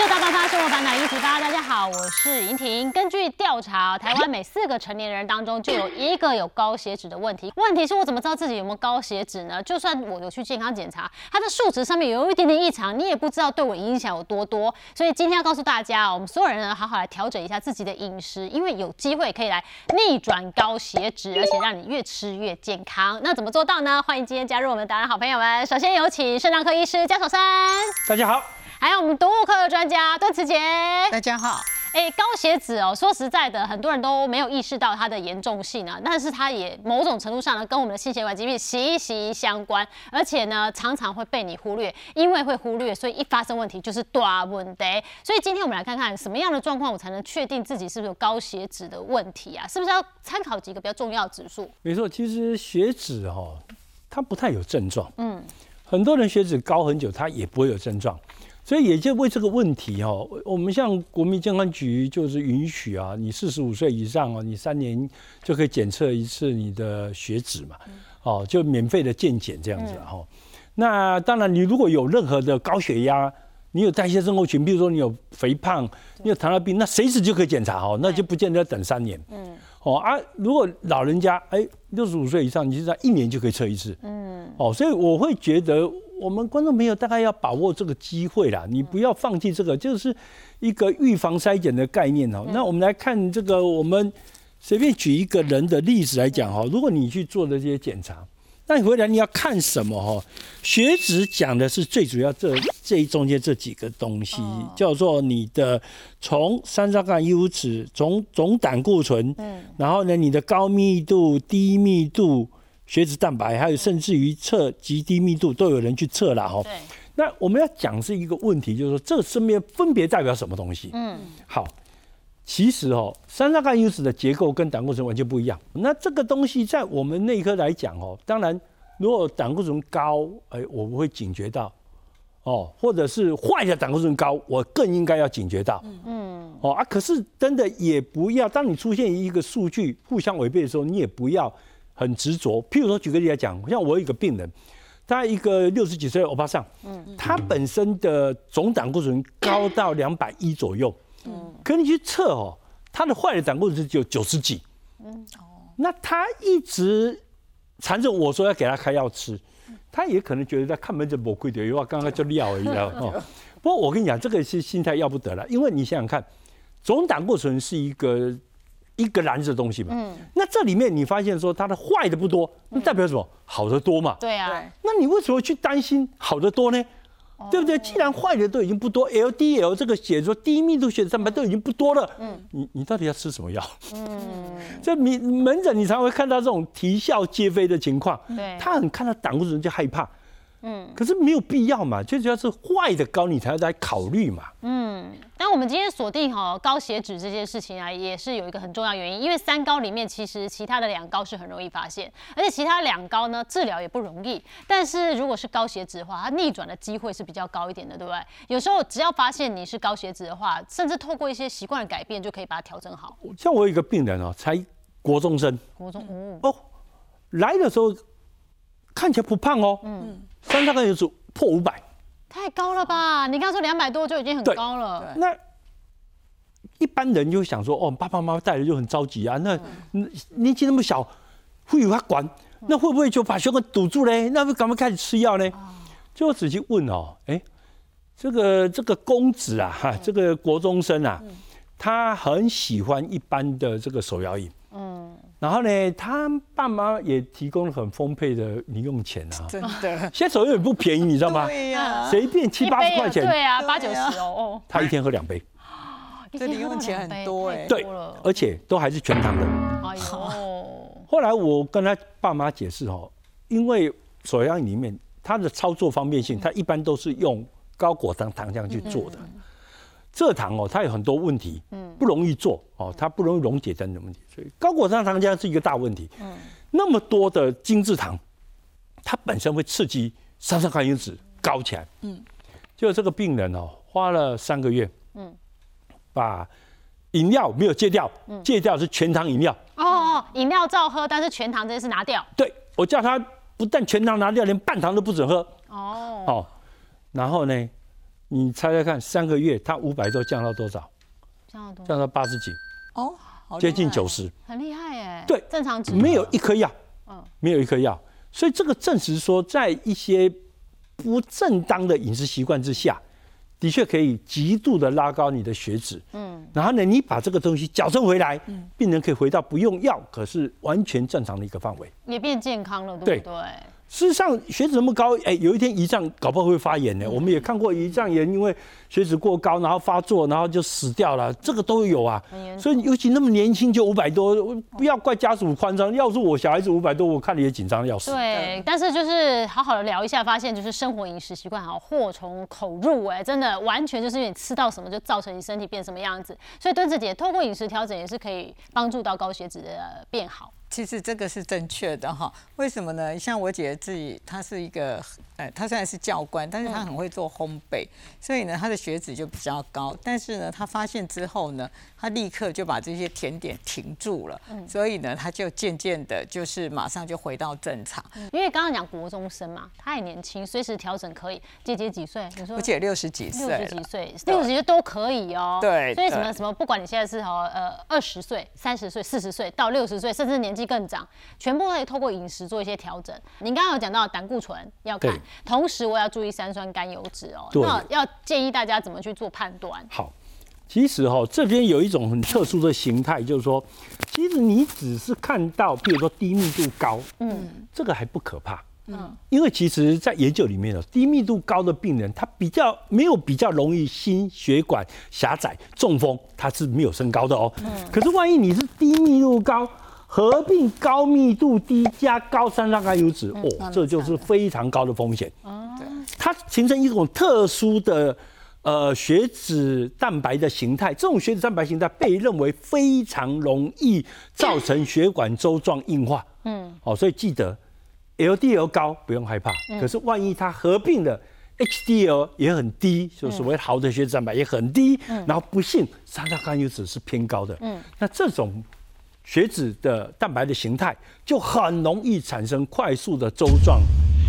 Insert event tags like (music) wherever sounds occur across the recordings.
就大爆发生活烦恼一起发，大家好，我是莹婷。根据调查，台湾每四个成年人当中就有一个有高血脂的问题。问题是我怎么知道自己有没有高血脂呢？就算我有去健康检查，它的数值上面有一点点异常，你也不知道对我影响有多多。所以今天要告诉大家，我们所有人呢，好好来调整一下自己的饮食，因为有机会可以来逆转高血脂，而且让你越吃越健康。那怎么做到呢？欢迎今天加入我们的达人好朋友们。首先有请肾脏科医师江守山，大家好。还有我们毒物科的专家段慈杰，大家好。哎，高血脂哦，说实在的，很多人都没有意识到它的严重性啊。但是它也某种程度上呢，跟我们的心血管疾病息息相关，而且呢，常常会被你忽略。因为会忽略，所以一发生问题就是大问题。所以今天我们来看看什么样的状况，我才能确定自己是不是有高血脂的问题啊？是不是要参考几个比较重要的指数？没错，其实血脂哦，它不太有症状。嗯，很多人血脂高很久，它也不会有症状。所以也就为这个问题哈，我们像国民健康局就是允许啊，你四十五岁以上哦，你三年就可以检测一次你的血脂嘛，哦，就免费的健检这样子哈。那当然，你如果有任何的高血压，你有代谢症候群，比如说你有肥胖，你有糖尿病，那随时就可以检查哈，那就不见得要等三年。嗯。哦啊，如果老人家哎六十五岁以上，你是在一年就可以测一次。嗯。哦，所以我会觉得。我们观众朋友大概要把握这个机会啦，你不要放弃这个，就是一个预防筛检的概念哦。那我们来看这个，我们随便举一个人的例子来讲哈。如果你去做的这些检查，那你回来你要看什么哈？血脂讲的是最主要这这中间这几个东西，叫做你的从三酸甘油脂、总总胆固醇，嗯，然后呢你的高密度、低密度。血脂蛋白，还有甚至于测极低密度都有人去测了哈。对。那我们要讲是一个问题，就是说这身边分别代表什么东西？嗯。好，其实哦，三酸甘油脂的结构跟胆固醇完全不一样。那这个东西在我们内科来讲哦，当然如果胆固醇高，哎，我们会警觉到哦，或者是坏的胆固醇高，我更应该要警觉到。嗯嗯。哦啊，可是真的也不要，当你出现一个数据互相违背的时候，你也不要。很执着，譬如说，举个例来讲，像我有一个病人，他一个六十几岁的欧巴桑，嗯，他本身的总胆固醇高到两百一左右，嗯，可你去测哦，他的坏的胆固醇只有九十几，嗯，哦，那他一直缠着我说要给他开药吃，他也可能觉得在看门诊不贵的，因为刚刚就料而已啊，哦，(laughs) 不过我跟你讲，这个是心态要不得了，因为你想想看，总胆固醇是一个。一个篮子的东西嘛，嗯，那这里面你发现说它的坏的不多，那代表什么？好的多嘛。对啊。那你为什么去担心好的多呢？对不对？既然坏的都已经不多，LDL 这个血说低密度血蛋白都已经不多了，嗯，你你到底要吃什么药？嗯，(laughs) 这你门诊你才会看到这种啼笑皆非的情况。对，他很看到胆固醇就害怕。嗯，可是没有必要嘛，最主要是坏的高，你才要来考虑嘛。嗯，但我们今天锁定哈高血脂这件事情啊，也是有一个很重要原因，因为三高里面其实其他的两高是很容易发现，而且其他两高呢治疗也不容易。但是如果是高血脂的话，它逆转的机会是比较高一点的，对不对？有时候只要发现你是高血脂的话，甚至透过一些习惯的改变就可以把它调整好。像我有一个病人哦，才国中生，国中哦，来的时候看起来不胖哦，嗯。三大概就是破五百，太高了吧？你刚说两百多就已经很高了。那一般人就想说，哦，爸爸妈妈带着就很着急啊。那年纪那么小，会有他管？那会不会就把血管堵住嘞？那不赶快开始吃药呢？就仔细问哦，哎，这个这个公子啊，哈，这个国中生啊，他很喜欢一般的这个手摇饮。嗯。然后呢，他爸妈也提供了很丰沛的零用钱啊，真的。(laughs) 现在手也不便宜，你知道吗？对呀，随便七八十块钱。对啊，八九十哦。他一天喝两杯。这零用钱很多哎。对，而且都还是全糖的。哎呦。(laughs) 后来我跟他爸妈解释哦，因为手摇饮里面它的操作方便性，它一般都是用高果糖糖浆去做的。蔗糖哦，它有很多问题，嗯，不容易做哦，它不容易溶解等等问题，所以高果糖糖浆是一个大问题。嗯，那么多的精制糖，它本身会刺激三酸甘油脂高起来。嗯，就这个病人哦，花了三个月，嗯，把饮料没有戒掉，戒掉是全糖饮料。哦哦，饮料照喝，但是全糖这件事拿掉。对，我叫他不但全糖拿掉，连半糖都不准喝。哦，哦，然后呢？你猜猜看，三个月它五百多降到多少？降到多？降到八十几，哦，接近九十，很厉害耶。对，正常值。没有一颗药，嗯，没有一颗药，所以这个证实说，在一些不正当的饮食习惯之下，的确可以极度的拉高你的血脂，嗯，然后呢，你把这个东西矫正回来，嗯，病人可以回到不用药，可是完全正常的一个范围，也变健康了，对不对？事实上，血脂那么高，哎，有一天胰脏搞不好会发炎呢。我们也看过胰脏炎，因为血脂过高，然后发作，然后就死掉了，这个都有啊。所以，尤其那么年轻就五百多，不要怪家属夸张。要是我小孩子五百多，我看了也紧张的要死。对，但是就是好好的聊一下，发现就是生活饮食习惯好祸从口入，哎，真的完全就是因为你吃到什么就造成你身体变什么样子。所以墩子姐透过饮食调整也是可以帮助到高血脂的变好。其实这个是正确的哈，为什么呢？像我姐自己，她是一个，呃，她虽然是教官，但是她很会做烘焙，所以呢，她的血脂就比较高。但是呢，她发现之后呢，她立刻就把这些甜点停住了，所以呢，她就渐渐的，就是马上就回到正常。因为刚刚讲国中生嘛，她也年轻，随时调整可以。姐姐几岁？你说？我姐六十几岁，六十几岁，六十几岁都可以哦。对。所以什么什么，不管你现在是哦，呃，二十岁、三十岁、四十岁到六十岁，甚至年纪。更长，全部可以透过饮食做一些调整。您刚刚有讲到胆固醇要看，同时我要注意三酸甘油脂哦。那要建议大家怎么去做判断？好，其实哈这边有一种很特殊的形态，就是说，其实你只是看到，比如说低密度高，嗯，这个还不可怕，嗯，因为其实在研究里面呢，低密度高的病人，他比较没有比较容易心血管狭窄、中风，他是没有升高的哦。嗯，可是万一你是低密度高。合并高密度低加高三酸甘油脂，哦，这就是非常高的风险。哦，它形成一种特殊的呃血脂蛋白的形态，这种血脂蛋白形态被认为非常容易造成血管周状硬化。嗯，哦，所以记得 LDL 高不用害怕，可是万一它合并了 HDL 也很低，就所谓好的血脂蛋白也很低，然后不幸三酸甘油脂是偏高的，嗯，那这种。血脂的蛋白的形态就很容易产生快速的周状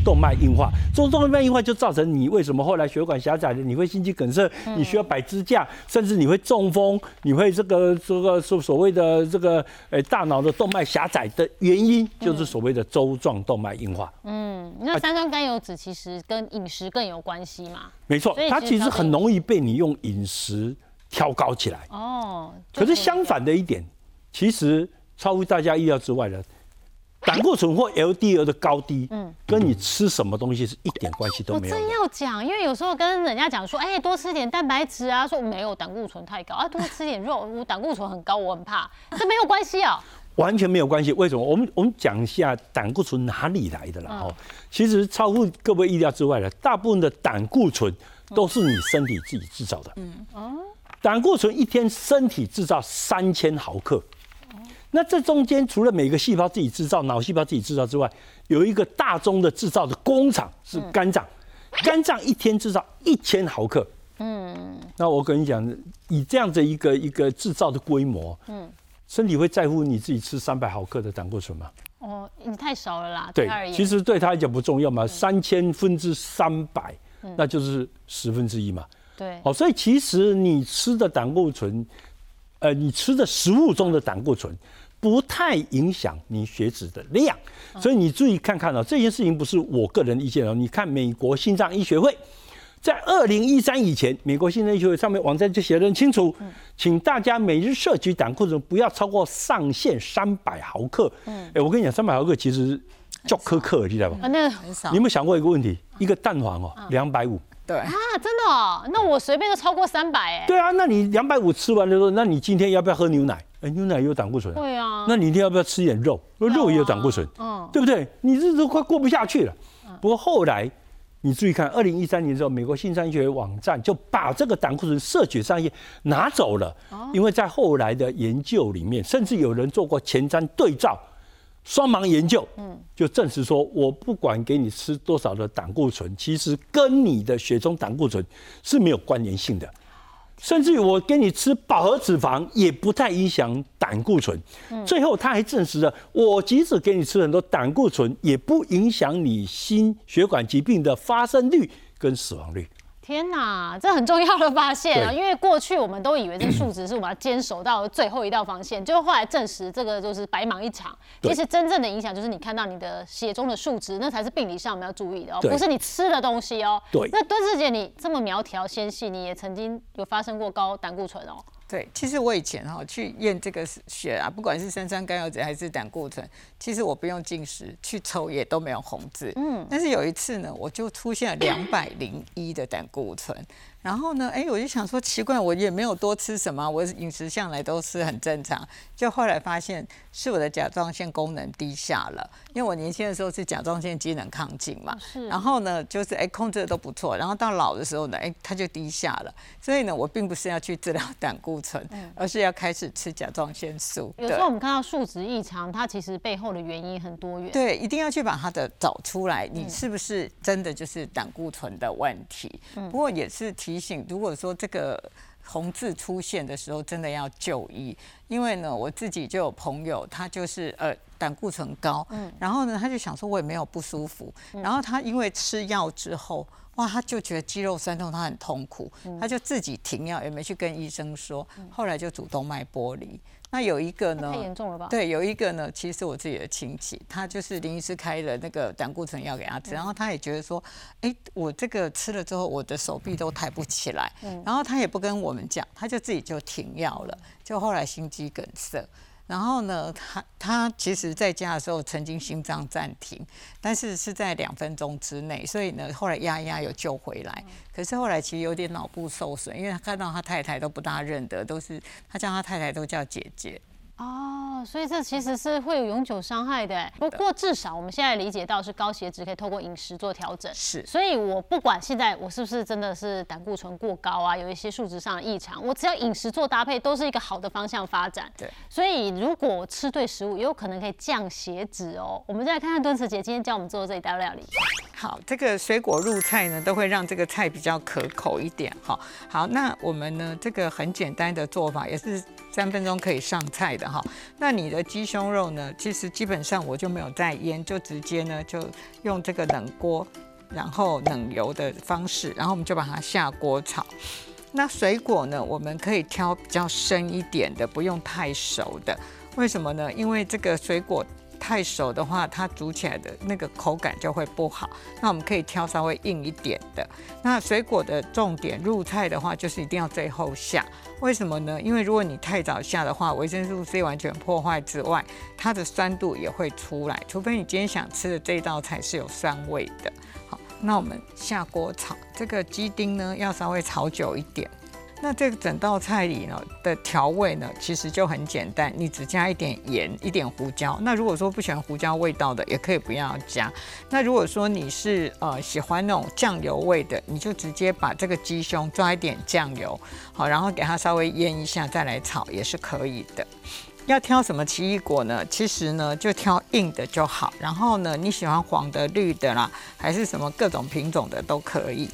动脉硬化，周状动脉硬化就造成你为什么后来血管狭窄了，你会心肌梗塞，你需要摆支架，甚至你会中风，你会这个这个所所谓的这个诶大脑的动脉狭窄的原因，就是所谓的周状动脉硬化。嗯，那三酸甘油脂其实跟饮食更有关系嘛？没错，它其实很容易被你用饮食挑高起来。哦，可是相反的一点。其实超乎大家意料之外的，胆固醇或 LDL 的高低，嗯，跟你吃什么东西是一点关系都没有。我真要讲，因为有时候跟人家讲说，哎，多吃点蛋白质啊，说没有胆固醇太高啊，多吃点肉，我胆固醇很高，我很怕，这没有关系啊。完全没有关系，为什么？我们我们讲一下胆固醇哪里来的啦。哦，其实超乎各位意料之外的，大部分的胆固醇都是你身体自己制造的。嗯哦，胆固醇一天身体制造三千毫克。那这中间除了每个细胞自己制造、脑细胞自己制造之外，有一个大宗的制造的工厂是肝脏，肝脏一天制造一千毫克。嗯，那我跟你讲，以这样的一个一个制造的规模，嗯，身体会在乎你自己吃三百毫克的胆固醇吗？哦，你太少了啦。对，其实对他来讲不重要嘛，三千分之三百，那就是十分之一嘛。对，哦，所以其实你吃的胆固醇，呃，你吃的食物中的胆固醇。不太影响你血脂的量，所以你注意看看哦，这件事情不是我个人意见哦。你看美国心脏医学会在二零一三以前，美国心脏医学会上面网站就写得很清楚，请大家每日摄取胆固醇不要超过上限三百毫克。嗯，哎，我跟你讲，三百毫克其实叫苛刻，你知道吧？啊，那很少。你有没有想过一个问题？一个蛋黄哦，两百五。对啊，真的哦，那我随便都超过三百哎。对啊，那你两百五吃完的时候，那你今天要不要喝牛奶？哎，牛奶也有胆固醇。对啊。那你一定要不要吃一点肉？肉也有胆固醇。嗯。对不对？你日子快过不下去了。不过后来，你注意看，二零一三年之后，美国新三学网站就把这个胆固醇摄取上限拿走了。哦。因为在后来的研究里面，甚至有人做过前瞻对照。双盲研究，嗯，就证实说，我不管给你吃多少的胆固醇，其实跟你的血中胆固醇是没有关联性的，甚至于我给你吃饱和脂肪也不太影响胆固醇。最后他还证实了，我即使给你吃很多胆固醇，也不影响你心血管疾病的发生率跟死亡率。天哪，这很重要的发现啊！因为过去我们都以为这个数值是我们要坚守到最后一道防线，结果后来证实这个就是白忙一场。其实真正的影响就是你看到你的血中的数值，那才是病理上我们要注意的哦，不是你吃的东西哦。对那敦志姐，你这么苗条纤细，你也曾经有发生过高胆固醇哦？对，其实我以前哈、去验这个血啊，不管是三酸甘油酯还是胆固醇，其实我不用进食去抽也都没有红字。嗯，但是有一次呢，我就出现了两百零一的胆固醇，然后呢，哎，我就想说奇怪，我也没有多吃什么，我饮食向来都是很正常，就后来发现是我的甲状腺功能低下了，因为我年轻的时候是甲状腺机能亢进嘛，是然后呢，就是哎控制的都不错，然后到老的时候呢，哎它就低下了，所以呢，我并不是要去治疗胆固醇，而是要开始吃甲状腺素。有时候我们看到数值异常，它其实背后的原因很多元。对，一定要去把它的找出来，你是不是真的就是胆固醇的问题？不过也是提醒，如果说这个红字出现的时候，真的要就医，因为呢，我自己就有朋友，他就是呃胆固醇高，嗯然后呢，他就想说我也没有不舒服，然后他因为吃药之后。哇，他就觉得肌肉酸痛，他很痛苦，他就自己停药，也没去跟医生说，后来就主动脉剥离。那有一个呢，太严重了吧？对，有一个呢，其实是我自己的亲戚，他就是林医师开了那个胆固醇药给他吃，然后他也觉得说，哎，我这个吃了之后，我的手臂都抬不起来，然后他也不跟我们讲，他就自己就停药了，就后来心肌梗塞。然后呢，他他其实在家的时候曾经心脏暂停，但是是在两分钟之内，所以呢，后来压一压有救回来。可是后来其实有点脑部受损，因为他看到他太太都不大认得，都是他叫他太太都叫姐姐。哦，所以这其实是会有永久伤害的欸。不过至少我们现在理解到是高血脂可以透过饮食做调整。是所以我不管现在我是不是真的是胆固醇过高啊，有一些数值上的异常，我只要饮食做搭配，都是一个好的方向发展。对。所以如果吃对食物，也有可能可以降血脂哦。我们再来看看敦慈姐今天教我们做的这一道料理。好，这个水果入菜呢，都会让这个菜比较可口一点哈。好，那我们呢，这个很简单的做法，也是三分钟可以上菜的哈。那你的鸡胸肉呢，其实基本上我就没有再腌，就直接呢就用这个冷锅，然后冷油的方式，然后我们就把它下锅炒。那水果呢，我们可以挑比较深一点的，不用太熟的。为什么呢？因为这个水果太熟的话，它煮起来的那个口感就会不好。那我们可以挑稍微硬一点的。那水果的重点入菜的话，就是一定要最后下。为什么呢？因为如果你太早下的话，维生素 C 完全破坏之外，它的酸度也会出来。除非你今天想吃的这道菜是有酸味的。好，那我们下锅炒这个鸡丁呢，要稍微炒久一点。那这个整道菜里呢的调味呢，其实就很简单，你只加一点盐，一点胡椒。那如果说不喜欢胡椒味道的，也可以不要加。那如果说你是呃喜欢那种酱油味的，你就直接把这个鸡胸抓一点酱油，好，然后给它稍微腌一下，再来炒也是可以的。要挑什么奇异果呢？其实呢，就挑硬的就好。然后呢，你喜欢黄的、绿的啦，还是什么各种品种的都可以。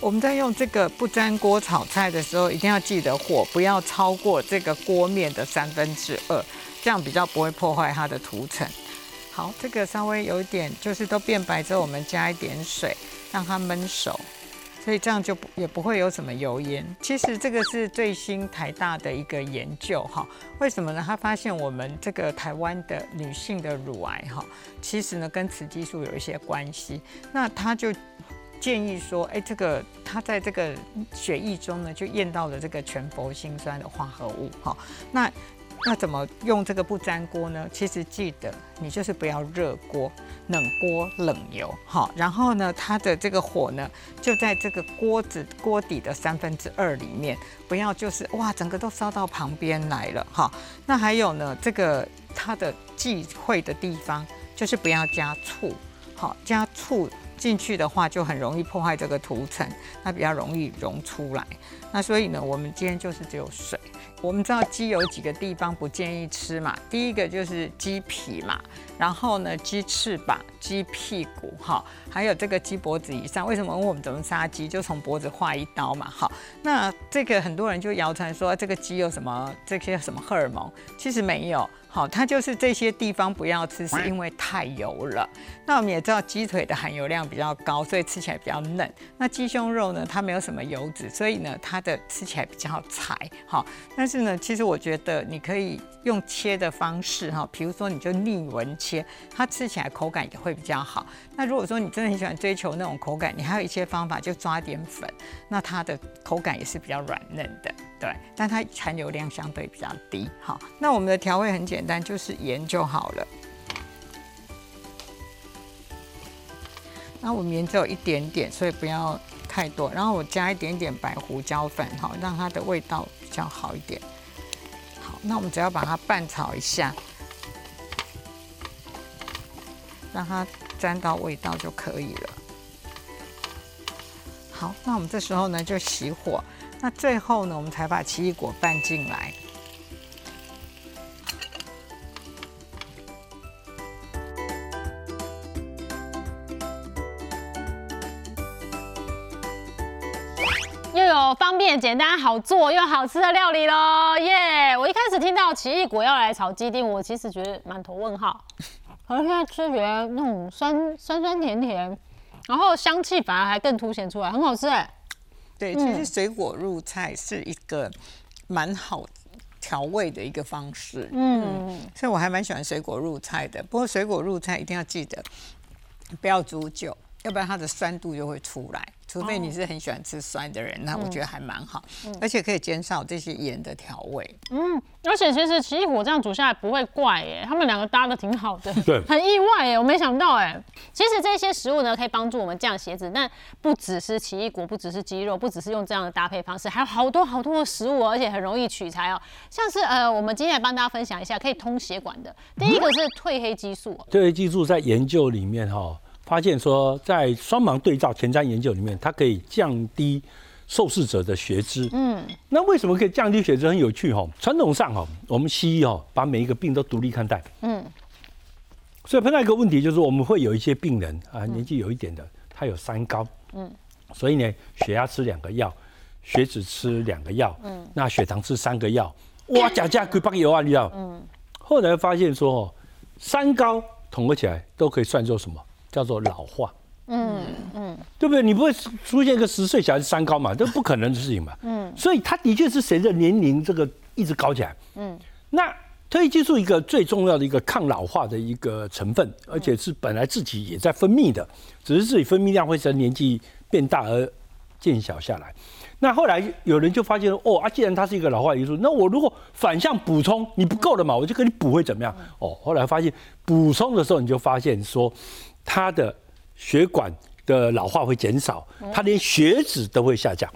我们在用这个不粘锅炒菜的时候，一定要记得火不要超过这个锅面的三分之二，这样比较不会破坏它的涂层。好，这个稍微有一点就是都变白之后，我们加一点水让它焖熟，所以这样就不也不会有什么油烟。其实这个是最新台大的一个研究哈，为什么呢？他发现我们这个台湾的女性的乳癌哈，其实呢跟雌激素有一些关系。那他就建议说，哎，这个他在这个血液中呢，就验到了这个全氟辛酸的化合物哈。那那怎么用这个不粘锅呢？其实记得你就是不要热锅，冷锅冷油哈。然后呢，它的这个火呢，就在这个锅子锅底的三分之二里面，不要就是哇，整个都烧到旁边来了哈。那还有呢，这个它的忌讳的地方就是不要加醋，好加醋。进去的话就很容易破坏这个涂层，它比较容易溶出来。那所以呢，我们今天就是只有水。我们知道鸡有几个地方不建议吃嘛，第一个就是鸡皮嘛，然后呢鸡翅膀、鸡屁股哈，还有这个鸡脖子以上。为什么？问我们怎么杀鸡，就从脖子划一刀嘛。好，那这个很多人就谣传说这个鸡有什么这些什么荷尔蒙，其实没有。好，它就是这些地方不要吃，是因为太油了。那我们也知道鸡腿的含油量比较高，所以吃起来比较嫩。那鸡胸肉呢，它没有什么油脂，所以呢，它的吃起来比较柴。好，但是呢，其实我觉得你可以用切的方式哈，比如说你就逆纹切，它吃起来口感也会比较好。那如果说你真的很喜欢追求那种口感，你还有一些方法，就抓点粉，那它的口感也是比较软嫩的。对，但它含油量相对比较低。好，那我们的调味很简单，就是盐就好了。那我们盐只有一点点，所以不要太多。然后我加一点点白胡椒粉，哈，让它的味道比较好一点。好，那我们只要把它拌炒一下，让它沾到味道就可以了。好，那我们这时候呢就熄火。那最后呢，我们才把奇异果拌进来。又有方便、简单、好做又好吃的料理喽！耶！我一开始听到奇异果要来炒鸡丁，我其实觉得满头问号。可是现在吃起来那种酸酸酸甜甜，然后香气反而还更凸显出来，很好吃哎。对，其实水果入菜是一个蛮好调味的一个方式，嗯，所以我还蛮喜欢水果入菜的。不过水果入菜一定要记得不要煮久，要不然它的酸度就会出来。除非你是很喜欢吃酸的人，那我觉得还蛮好，而且可以减少这些盐的调味。嗯，而且其实奇异果这样煮下来不会怪耶，他们两个搭的挺好的。(laughs) 对，很意外耶，我没想到哎。其实这些食物呢，可以帮助我们降血脂，但不只是奇异果，不只是鸡肉，不只是用这样的搭配方式，还有好多好多的食物，而且很容易取材哦。像是呃，我们今天来帮大家分享一下可以通血管的。第一个是褪黑激素，褪黑激素在研究里面哈。发现说，在双盲对照前瞻研究里面，它可以降低受试者的血脂。嗯，那为什么可以降低血脂？很有趣哈。传统上哈，我们西医哈把每一个病都独立看待。嗯，所以碰到一个问题，就是我们会有一些病人啊，年纪有一点的，他有三高。嗯，所以呢，血压吃两个药，血脂吃两个药。嗯，那血糖吃三个药。哇，假假可以帮油啊，你知道？嗯。后来发现说，哦，三高统合起来都可以算作什么？叫做老化，嗯嗯，对不对？你不会出现一个十岁小孩子三高嘛？这不可能的事情嘛。嗯，所以它的确是随着年龄这个一直高起来。嗯，那褪黑激素一个最重要的一个抗老化的一个成分，而且是本来自己也在分泌的，只是自己分泌量会随年纪变大而渐小下来。那后来有人就发现哦啊，既然它是一个老化因素，那我如果反向补充，你不够了嘛，我就给你补会怎么样？哦，后来发现补充的时候，你就发现说。他的血管的老化会减少，他连血脂都会下降。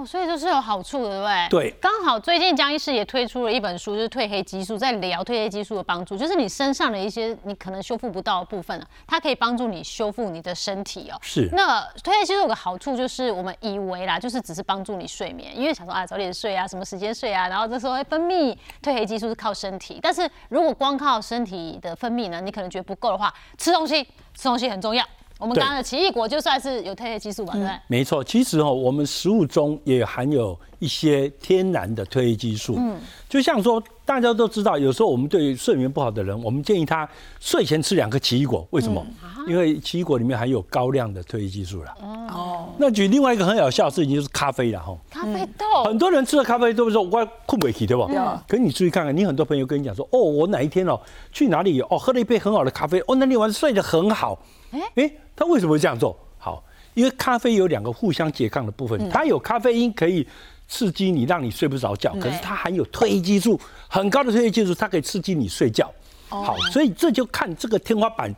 哦，所以就是有好处的，对不对？对，刚好最近江医师也推出了一本书，就是褪黑激素，在聊褪黑激素的帮助，就是你身上的一些你可能修复不到的部分啊，它可以帮助你修复你的身体哦。是。那褪黑激素有个好处，就是我们以为啦，就是只是帮助你睡眠，因为想说啊早点睡啊，什么时间睡啊，然后这时候会分泌褪黑激素是靠身体，但是如果光靠身体的分泌呢，你可能觉得不够的话，吃东西。吃东西很重要。我们刚刚的奇异果就算是有褪黑激素吧，对不对？没错，其实哦，我们食物中也含有一些天然的褪黑激素。嗯，就像说，大家都知道，有时候我们对睡眠不好的人，我们建议他睡前吃两个奇异果。为什么？因为奇异果里面含有高量的褪黑激素了。哦。那举另外一个很有效的事情，就是咖啡了哈。咖啡豆。很多人吃了咖啡都会说我困不起，对不？嗯。可是你注意看看，你很多朋友跟你讲说，哦，我哪一天哦去哪里哦喝了一杯很好的咖啡，哦，那天晚上睡得很好。哎哎。他为什么会这样做？好，因为咖啡有两个互相拮抗的部分，它有咖啡因可以刺激你，让你睡不着觉，可是它含有褪黑激素，很高的褪黑激素，它可以刺激你睡觉。好，所以这就看这个天花板，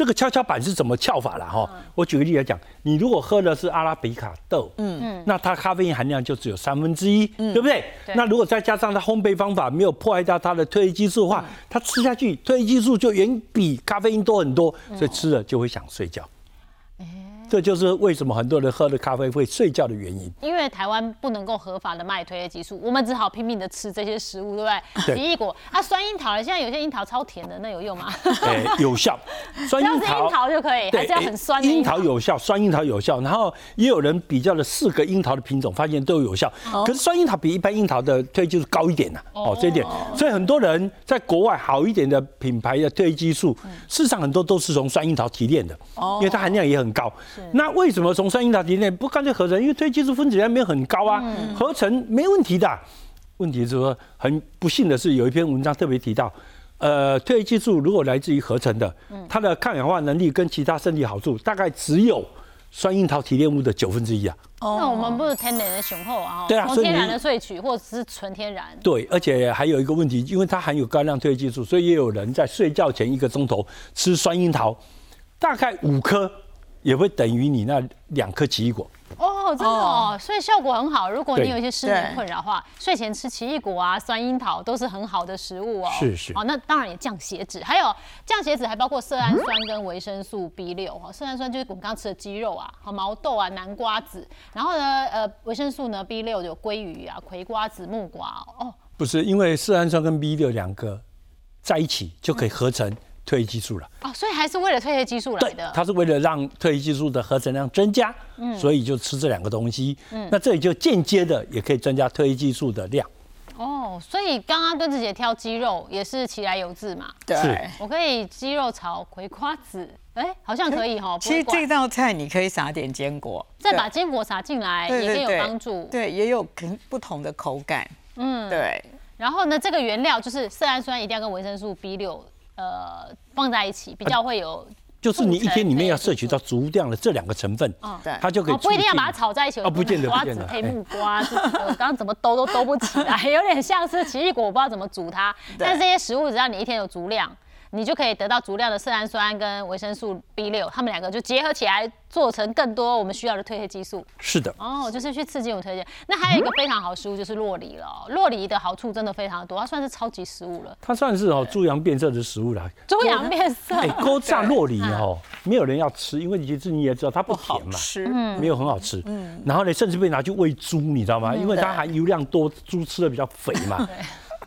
这个跷跷板是怎么翘法了哈。我举个例来讲，你如果喝的是阿拉比卡豆，嗯嗯，那它咖啡因含量就只有三分之一，对不对？那如果再加上它烘焙方法没有破坏到它的褪黑激素的话，它吃下去褪黑激素就远比咖啡因多很多，所以吃了就会想睡觉。这就是为什么很多人喝了咖啡会睡觉的原因。因为台湾不能够合法的卖褪黑激素，我们只好拼命的吃这些食物，对不对？奇异果啊，酸樱桃，现在有些樱桃超甜的，那有用吗？哎，有效，(laughs) 酸只要是樱桃就可以，还是要很酸的樱桃有效，酸樱桃有效。然后也有人比较了四个樱桃的品种，发现都有效。可是酸樱桃比一般樱桃的褪黑激素高一点呐，哦，这一点。所以很多人在国外好一点的品牌的褪黑激素，事实上很多都是从酸樱桃提炼的，因为它含量也很高。那为什么从酸樱桃提炼不干脆合成？因为褪黑激素分子量没有很高啊，合成没问题的。问题是说，很不幸的是，有一篇文章特别提到，呃，褪黑激素如果来自于合成的，它的抗氧化能力跟其他身体好处，大概只有酸樱桃提炼物的九分之一啊。那我们不是天然的雄厚啊，对啊从天然的萃取或者是纯天然。对，而且还有一个问题，因为它含有高量褪黑激素，所以也有人在睡觉前一个钟头吃酸樱桃，大概五颗也会等于你那两颗奇异果。哦，真的哦，所以效果很好。如果你有一些失眠困扰的话，睡前吃奇异果啊、酸樱桃都是很好的食物哦。是是哦，那当然也降血脂，还有降血脂还包括色氨酸跟维生素 B 六哈。色氨酸就是我们刚刚吃的鸡肉啊、和毛豆啊、南瓜子，然后呢，呃，维生素呢 B 六有鲑鱼啊、葵瓜子、木瓜哦。不是，因为色氨酸跟 B 六两个在一起就可以合成褪黑激素了。哦，所以还是为了褪黑激素来对的，。它是为了让褪黑激素的合成量增加，嗯所以就吃这两个东西。嗯那这里就间接的也可以增加褪黑激素的量。哦，所以刚刚敦子姐挑鸡肉也是其来有自嘛。对。我可以鸡肉炒葵瓜子，哎、好像可以哈。其实这道菜你可以撒点坚果，再把坚果撒进来，也更有帮助。对，也有可不同的口感。嗯，对，然后呢，这个原料就是色氨酸一定要跟维生素 B 六呃放在一起，比较会有。就是你一天里面要摄取到足量的这两个成分，对它就可以哦，不一定要把它炒在一起哦不见得瓜不见得子配木瓜，这我刚刚怎么兜都兜不起来，(laughs) 有点像是奇异果，我不知道怎么煮它。但是这些食物只要你一天有足量，你就可以得到足量的色氨酸跟维生素 B 六，它们两个就结合起来，做成更多我们需要的褪黑激素。是的，哦，就是去刺激我们褪黑。那还有一个非常好的食物就是洛梨了哦，洛梨的好处真的非常多，它算是超级食物了，它算是哦猪羊变色的食物啦。猪羊变色。哎，勾炸洛梨哦，没有人要吃，因为其实你也知道它不好甜嘛。没有很好吃，然后呢，甚至被拿去喂猪，你知道吗？因为它含油量多，猪吃的比较肥嘛。(laughs)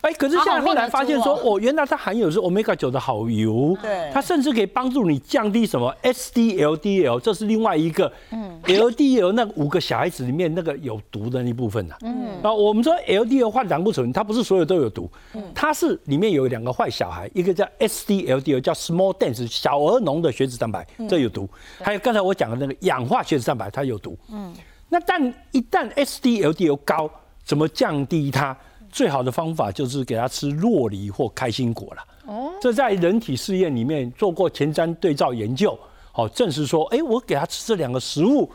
哎，可是现在后来发现说，哦，原来它含有是 omega 九的好油，对。它甚至可以帮助你降低什么 SDLDL，这是另外一个嗯，LDL 那五个小孩子里面那个有毒的那一部分呐。嗯，啊，我们说 LDL 换胆固醇，它不是所有都有毒，它是里面有两个坏小孩，一个叫 SDLDL，叫 small dense 小而浓的血脂蛋白，这有毒，还有刚才我讲的那个氧化血脂蛋白，它有毒。嗯，那但一旦 SDLDL 高，怎么降低它？最好的方法就是给他吃洛梨或开心果了。哦，这在人体试验里面做过前瞻对照研究，好、证实说，哎，我给他吃这两个食物，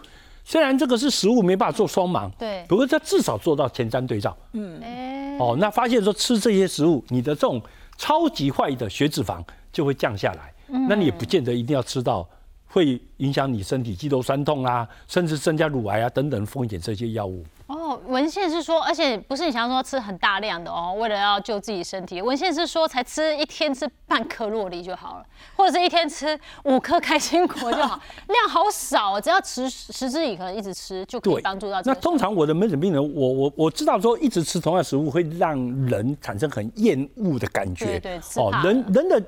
虽然这个是食物没办法做双盲，对不过它至少做到前瞻对照。哎，哦，那发现说吃这些食物，你的这种超级坏的血脂肪就会降下来。那你也不见得一定要吃到会影响你身体肌肉酸痛啊，甚至增加乳癌啊等等风险这些药物。哦，文献是说，而且不是你想说吃很大量的哦，为了要救自己身体，文献是说才吃一天吃半颗洛梨就好了，或者是一天吃五颗开心果就好，(laughs) 量好少哦，只要持持之以恒一直吃就可以对帮助到那。通常我的门诊病人，我我我知道说一直吃同样食物会让人产生很厌恶的感觉。对对吃怕人人的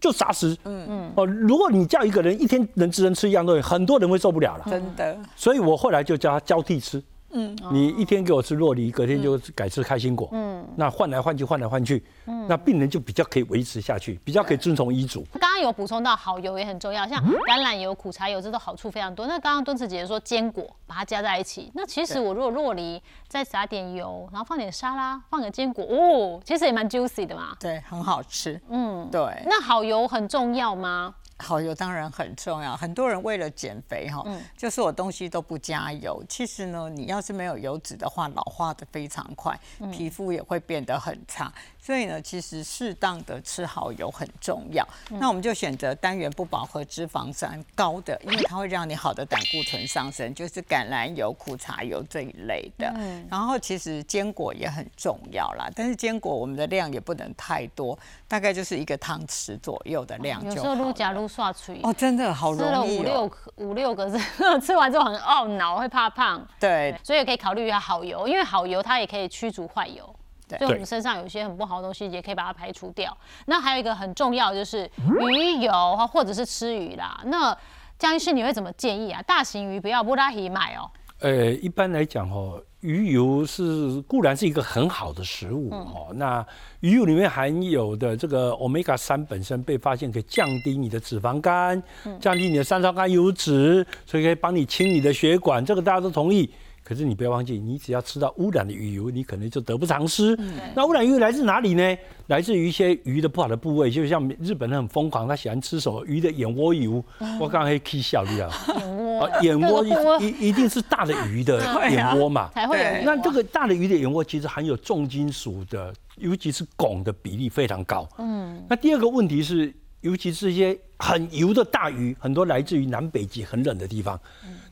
就杂食。嗯嗯。哦，如果你叫一个人一天能只能吃一样东西，很多人会受不了了。真的，所以我后来就叫他交替吃。嗯，你一天给我吃洛梨，隔天就改吃开心果。嗯，那换来换去，换来换去，嗯那病人就比较可以维持下去，比较可以遵从医嘱。刚刚有补充到好油也很重要，像橄榄油、苦茶油，这都好处非常多。那刚刚敦慈姐姐说坚果把它加在一起，那其实我如果洛梨再撒点油，然后放点沙拉，放个坚果，哦，其实也蛮 juicy 的嘛。对，很好吃。嗯，对，那好油很重要吗？好油当然很重要，很多人为了减肥哈，就是我东西都不加油。其实呢，你要是没有油脂的话，老化的非常快，皮肤也会变得很差。所以呢，其实适当的吃好油很重要。那我们就选择单元不饱和脂肪酸高的，因为它会让你好的胆固醇上升，就是橄榄油、苦茶油这一类的。然后其实坚果也很重要啦，但是坚果我们的量也不能太多，大概就是一个汤匙左右的量就好有时候。假如刷嘴。哦，真的好吃了容易哦。五六颗五六个，(laughs) 吃完之后很懊恼，会怕胖。对，所以可以考虑一下好油，因为好油它也可以驱逐坏油。对所以我们身上有一些很不好的东西，也可以把它排除掉。那还有一个很重要就是鱼油哈，或者是吃鱼啦。那江医师你会怎么建议啊？大型鱼不要不拉提买哦。呃，一般来讲哦，鱼油是固然是一个很好的食物哦。那鱼油里面含有的这个 omega 三本身被发现可以降低你的脂肪肝，降低你的三酸甘油脂，所以可以帮你清你的血管，这个大家都同意。可是你不要忘记，你只要吃到污染的鱼油，你可能就得不偿失。那污染鱼油来自哪里呢？来自于一些鱼的不好的部位，就像日本人很疯狂，他喜欢吃什么鱼的眼窝油。我刚才可以笑你啊，眼窝啊，眼窝各个部位一一定是大的鱼的 (laughs) 眼窝嘛。才会那这个大的鱼的眼窝其实含有重金属的，尤其是汞的比例非常高。嗯，那第二个问题是，尤其是一些很油的大鱼，很多来自于南北极很冷的地方，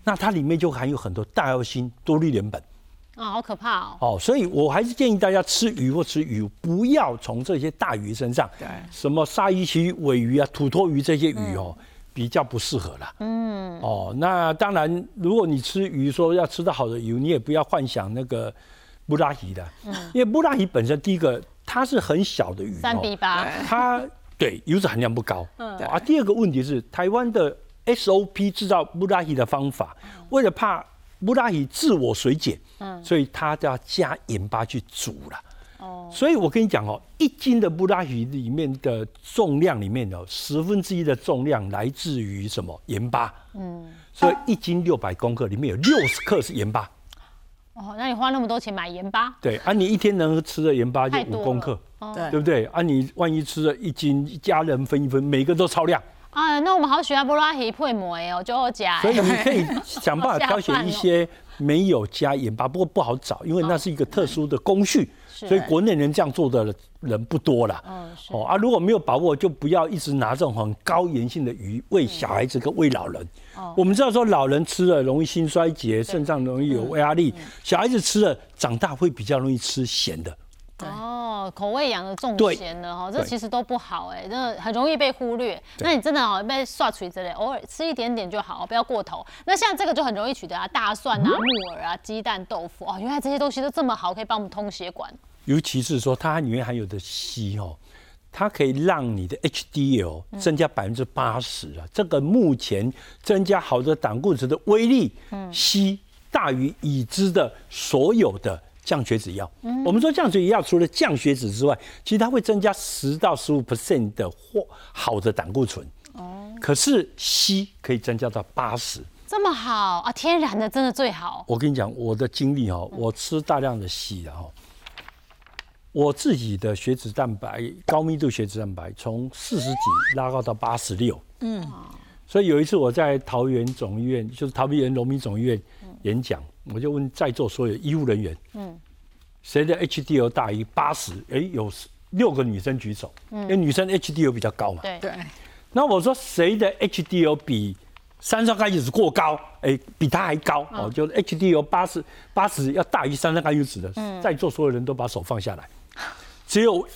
那它里面就含有很多大药锌、多氯联苯。啊，好可怕哦。哦，所以我还是建议大家吃鱼或吃鱼，不要从这些大鱼身上，对什么鲨鱼鳍、尾鱼啊、土托鱼这些鱼哦，比较不适合啦。嗯，哦，那当然，如果你吃鱼，说要吃到好的鱼，你也不要幻想那个布拉鱼的，因为布拉鱼本身第一个它是很小的鱼，三哦比八，它对油脂含量不高。嗯。哦啊，第二个问题是台湾的 SOP 制造布拉鱼的方法，为了怕布拉鱼自我水解，嗯。所以它就要加盐巴去煮了。哦，所以我跟你讲哦，一斤的布拉鱼里面的重量里面哦十分之一的重量来自于什么盐巴。嗯，所以一斤六百公克里面有六十克是盐巴。哦，那你花那么多钱买盐巴，对，啊，你一天能吃的盐巴就五公克，对。对不对？啊，你万一吃了一斤，一家人分一分，每个都超量。啊，那我们好喜欢布拉提配膜哦，就好假所以你可以想办法挑选一哦些没有加盐巴，不过不好找，因为那是一个特殊的工序，是所以国内能这样做的人不多啦。嗯，是哦啊，如果没有把握，就不要一直拿这种很高盐性的鱼喂小孩子跟喂老人。哦我们知道说老人吃了容易心衰竭，肾脏容易有压力，小孩子吃了长大会比较容易吃咸的。哦，口味养的重对咸的哈，这其实都不好哎，真的很容易被忽略。那你真的哦被刷锤之类，偶尔吃一点点就好，不要过头。那像这个就很容易取得啊，大蒜啊、木耳啊、鸡蛋、豆腐哦，原来这些东西都这么好，可以帮我们通血管。尤其是说它里面含有的硒哦，它可以让你的 HDL 增加百分之八十啊。这个目前增加好的胆固醇的威力，硒大于已知的所有的降血脂药。我们说降血脂药除了降血脂之外，其实它会增加十到十五 percent 的或好的胆固醇。哦可是硒可以增加到八十。这么好啊，天然的真的最好。我跟你讲，我的经历哦，我吃大量的硒，然后我自己的血脂蛋白高密度血脂蛋白从四十几拉高到八十六，嗯，所以有一次我在桃园总医院，就是桃园农民总医院演讲，我就问在座所有医务人员，嗯，谁的 HDL 大于八十？哎，有六个女生举手，因为女生 HDL 比较高嘛，对，对，那我说谁的 HDL 比三酸甘油脂过高？哎，比他还高。哦，就是 HDL 八十八十要大于三酸甘油脂的，在座所有人都把手放下来，只有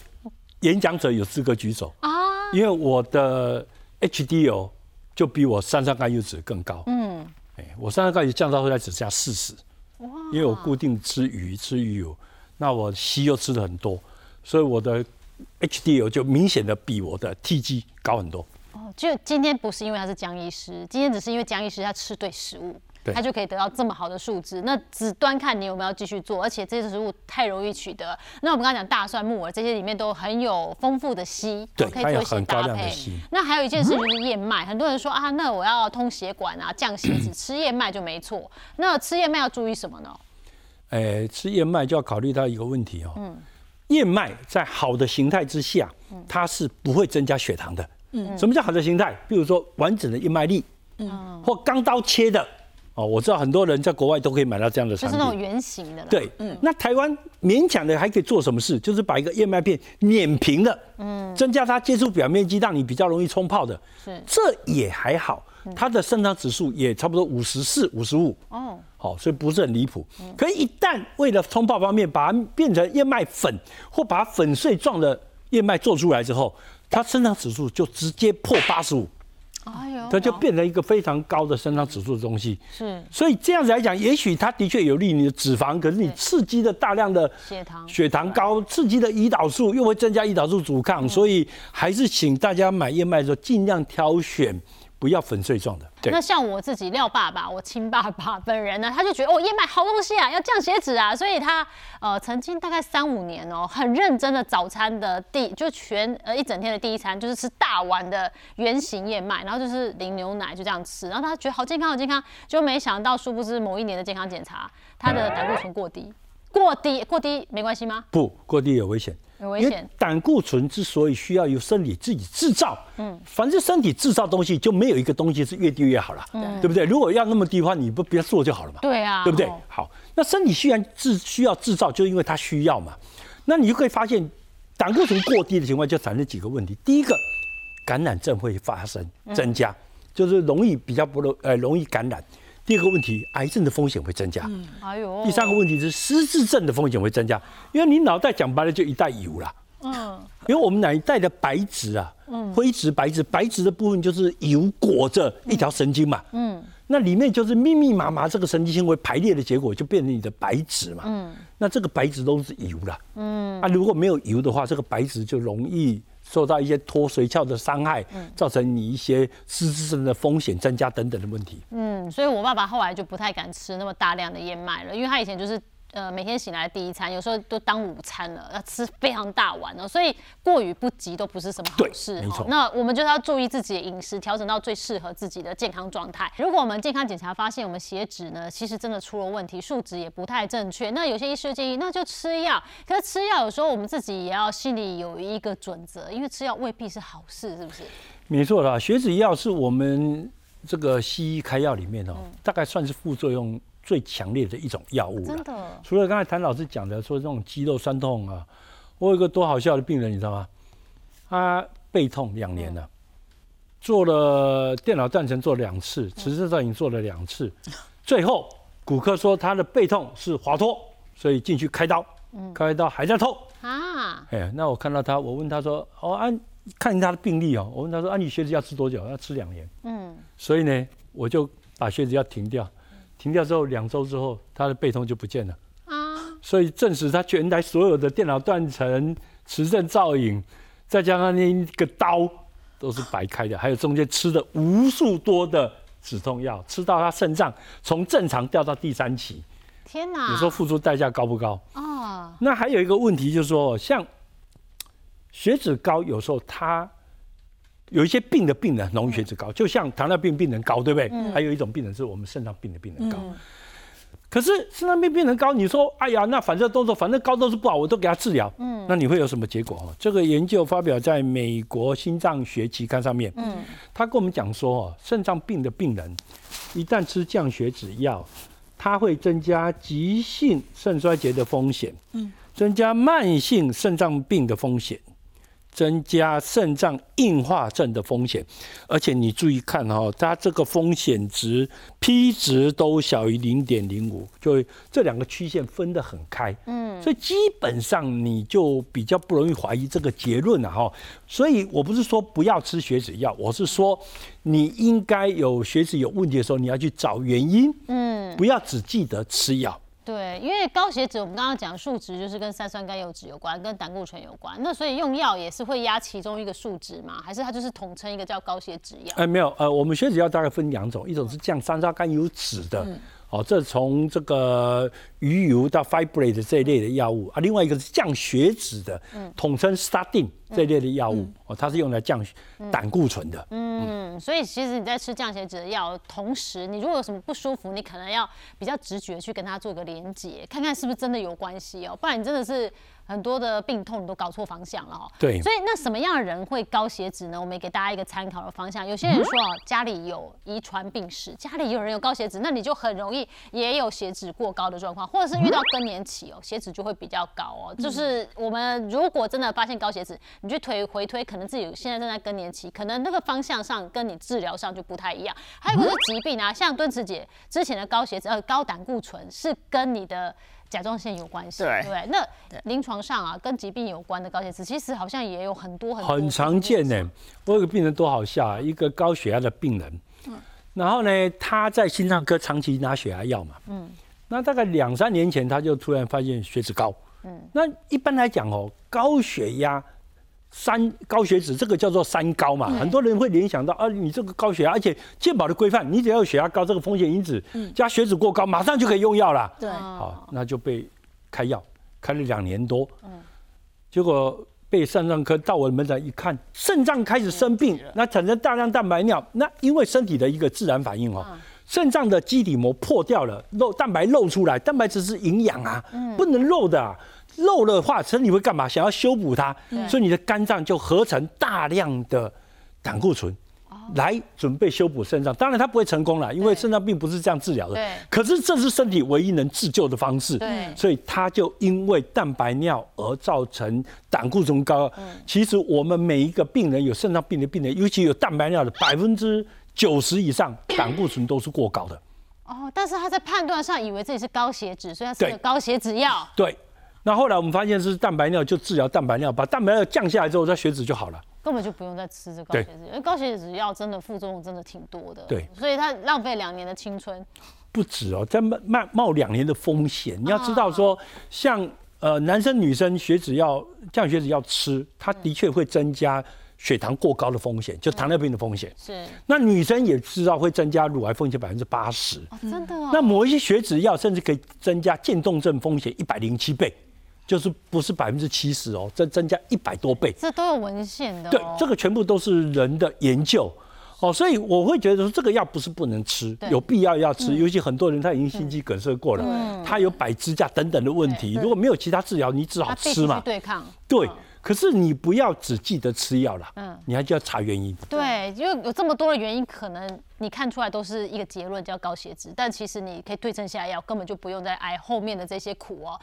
演讲者有资格举手啊，因为我的 HDL 就比我三酸甘油脂更高。嗯，哎，我三酸甘油脂降到后来只剩下四十，因为我固定吃鱼吃鱼油，那我硒又吃的很多，所以我的 HDL 就明显的比我的 TG 高很多。哦，就今天不是因为他是江医师，今天只是因为江医师他吃对食物，对他就可以得到这么好的数值。那只端看你有没有继续做，而且这些食物太容易取得。那我们刚刚讲大蒜、木耳这些里面都很有丰富的硒，对可以做一些它有很高搭配量的硒。那还有一件事就是燕麦，很多人说啊，那我要通血管啊，降血脂，吃燕麦就没错。那吃燕麦要注意什么呢？诶，吃燕麦就要考虑到一个问题哦。燕麦在好的形态之下，它是不会增加血糖的。什么叫好的形态？比如说完整的燕麦粒，嗯或钢刀切的。哦，我知道很多人在国外都可以买到这样的产就是那种品。圆形的对，嗯，那台湾勉强的还可以做什么事？就是把一个燕麦片碾平了，增加它接触表面积，让你比较容易冲泡的。是这也还好，它的生长指数也差不多五十四、五十五。哦，好、所以不是很离谱。可是，一旦为了冲泡方面把它变成燕麦粉，或把它粉碎状的燕麦做出来之后，它生长指数就直接破八十五。哎呦，它就变成一个非常高的生长指数的东西。是。所以这样子来讲，也许它的确有利你的脂肪，可是你刺激的大量的血糖。血糖高，刺激的胰岛素，又会增加胰岛素阻抗，所以还是请大家买燕麦的时候尽量挑选不要粉碎状的。对。那，像我自己廖爸爸，我亲爸爸本人呢，他就觉得哦，燕麦好东西啊，要降血脂啊，所以他呃曾经大概三五年哦，很认真的早餐的第就全呃一整天的第一餐就是吃大碗的圆形燕麦，然后就是淋牛奶就这样吃，然后他觉得好健康好健康，就没想到殊不知某一年的健康检查，他的胆固醇过低，过低过低没关系吗？不过低有危险。有危险。胆固醇之所以需要由身体自己制造，嗯，反正身体制造东西，就没有一个东西是越低越好了，对不对？如果要那么低的话，你不不要做就好了嘛，对啊，对不对哦？好，那身体既然制需要制造，就因为它需要嘛。那你就可以发现，胆固醇过低的情况就产生几个问题。第一个，感染症会发生增加，就是容易比较不容呃容易感染。第二个问题，癌症的风险会增加。嗯哎呦，第三个问题是失智症的风险会增加，因为你脑袋讲白了就一袋油啦。嗯，因为我们哪一代的白质啊，灰质、白质，白质的部分就是油裹着一条神经嘛，嗯，那里面就是密密麻麻这个神经纤维排列的结果，就变成你的白质嘛，嗯，那这个白质都是油啦，嗯，啊，如果没有油的话，这个白质就容易受到一些脱髓鞘的伤害，造成你一些失智症的风险增加等等的问题。嗯，所以我爸爸后来就不太敢吃那么大量的燕麦了，因为他以前就是呃每天醒来第一餐，有时候都当午餐了，要吃非常大碗哦，所以过于不及都不是什么好对事哦没错。那我们就是要注意自己的饮食，调整到最适合自己的健康状态。如果我们健康检查发现我们血脂呢，其实真的出了问题，数值也不太正确，那有些医师建议那就吃药，可是吃药有时候我们自己也要心里有一个准则，因为吃药未必是好事，是不是？没错啦，血脂药是我们这个西医开药里面哦，大概算是副作用最强烈的一种药物了真。的，除了刚才谭老师讲的说这种肌肉酸痛啊，我有一个多好笑的病人，你知道吗？他背痛两年了，做了电脑断层做了两次，磁振造影做了两次，最后骨科说他的背痛是滑脱，所以进去开刀，开刀还在痛。啊，哎，那我看到他，我问他说，哦，按、看他的病历哦，我问他说，啊，你血脂要吃多久？要吃两年。嗯，所以呢，我就把血脂药停掉，停掉之后两周之后，他的背痛就不见了。啊，所以证实他全台所有的电脑断层、磁振造影，再加上那一个刀，都是白开的，还有中间吃的无数多的止痛药，吃到他肾脏从正常掉到第三期，天哪！你说付出代价高不高？哦，那还有一个问题就是说，像血脂高，有时候他有一些病的病人容易血脂高，就像糖尿病病人高，对不对？还有一种病人是我们肾脏病的病人高。可是肾脏病病人高，你说，哎呀，那反正都说，反正高都是不好，我都给他治疗。嗯，那你会有什么结果？哦，这个研究发表在美国心脏学期刊上面。嗯，他跟我们讲说，哦，肾脏病的病人一旦吃降血脂药，它会增加急性肾衰竭的风险，嗯，增加慢性肾脏病的风险，增加肾脏硬化症的风险。而且你注意看哈、哦，它这个风险值 P 值都小于零点零五，就这两个曲线分得很开，嗯，所以基本上你就比较不容易怀疑这个结论了哈。所以我不是说不要吃血脂药，我是说你应该有血脂有问题的时候，你要去找原因，嗯，不要只记得吃药。对，因为高血脂，我们刚刚讲数值就是跟三酸甘油脂有关，跟胆固醇有关。那所以用药也是会压其中一个数值嘛？还是它就是统称一个叫高血脂药？哎，没有，呃，我们血脂药大概分两种，一种是降三酸甘油脂的，哦，这从这个鱼油到 fibrate 这一类的药物啊，另外一个是降血脂的，统称 statin 这一类的药物，哦，它是用来降胆固醇的。嗯，所以其实你在吃降血脂的药，同时你如果有什么不舒服，你可能要比较直觉去跟它做个连接，看看是不是真的有关系哦，不然你真的是很多的病痛你都搞错方向了哦。对所以那什么样的人会高血脂呢？我们也给大家一个参考的方向。有些人说啊，家里有遗传病史，家里有人有高血脂，那你就很容易也有血脂过高的状况，或者是遇到更年期哦，血脂就会比较高哦。就是我们如果真的发现高血脂，你去推回推，可能自己现在正在更年期，可能那个方向上跟你治疗上就不太一样。还有一个是疾病啊，像敦子姐之前的高血脂呃高胆固醇是跟你的甲状腺有关系，对对？那临床上啊，跟疾病有关的高血脂，其实好像也有很多很多很常见呢。我有个病人多好笑啊，一个高血压的病人，然后呢，他在心脏科长期拿血压药嘛，嗯，那大概两三年前他就突然发现血脂高，嗯，那一般来讲哦，高血压。三高血脂这个叫做三高嘛，很多人会联想到啊，你这个高血压，而且健保的规范，你只要有血压高这个风险因子加血脂过高，马上就可以用药了。对，好，那就被开药，开了两年多，结果被肾脏科到我的门诊一看，肾脏开始生病，那产生大量蛋白尿，那因为身体的一个自然反应哦，肾脏的基底膜破掉了，漏蛋白漏出来，蛋白质是营养啊，不能漏的啊。漏了的话，身体会干嘛？想要修补它，所以你的肝脏就合成大量的胆固醇，来准备修补肾脏。当然，它不会成功了，因为肾脏病不是这样治疗的。对。可是这是身体唯一能自救的方式。对。所以它就因为蛋白尿而造成胆固醇高。嗯。其实我们每一个病人有肾脏病的病人，尤其有蛋白尿的，百分之九十以上胆固醇都是过高的。哦，但是他在判断上以为自己是高血脂，所以他吃了高血脂药。对。那后来我们发现是蛋白尿，就治疗蛋白尿，把蛋白尿降下来之后，再血脂就好了，根本就不用再吃这高血脂，因为高血脂药真的副作用真的挺多的，对，所以他浪费两年的青春，不止哦，在冒冒冒两年的风险。你要知道说，像呃男生女生血脂要降血脂要吃，它的确会增加血糖过高的风险，就糖尿病的风险。是，那女生也知道会增加乳癌风险百分之八十，真的。那某一些血脂药甚至可以增加渐冻症风险一百零七倍。就是不是百分之七十哦，增增加一百多倍，这都有文献的。对，这个全部都是人的研究哦，所以我会觉得说这个药不是不能吃，有必要要吃。尤其很多人他已经心肌梗塞过了，他有摆支架等等的问题，如果没有其他治疗，你只好吃嘛。对抗。对。可是你不要只记得吃药了，嗯，你还就要查原因。对，因为有这么多的原因，可能你看出来都是一个结论，叫高血脂，但其实你可以对症下药，根本就不用再挨后面的这些苦哦。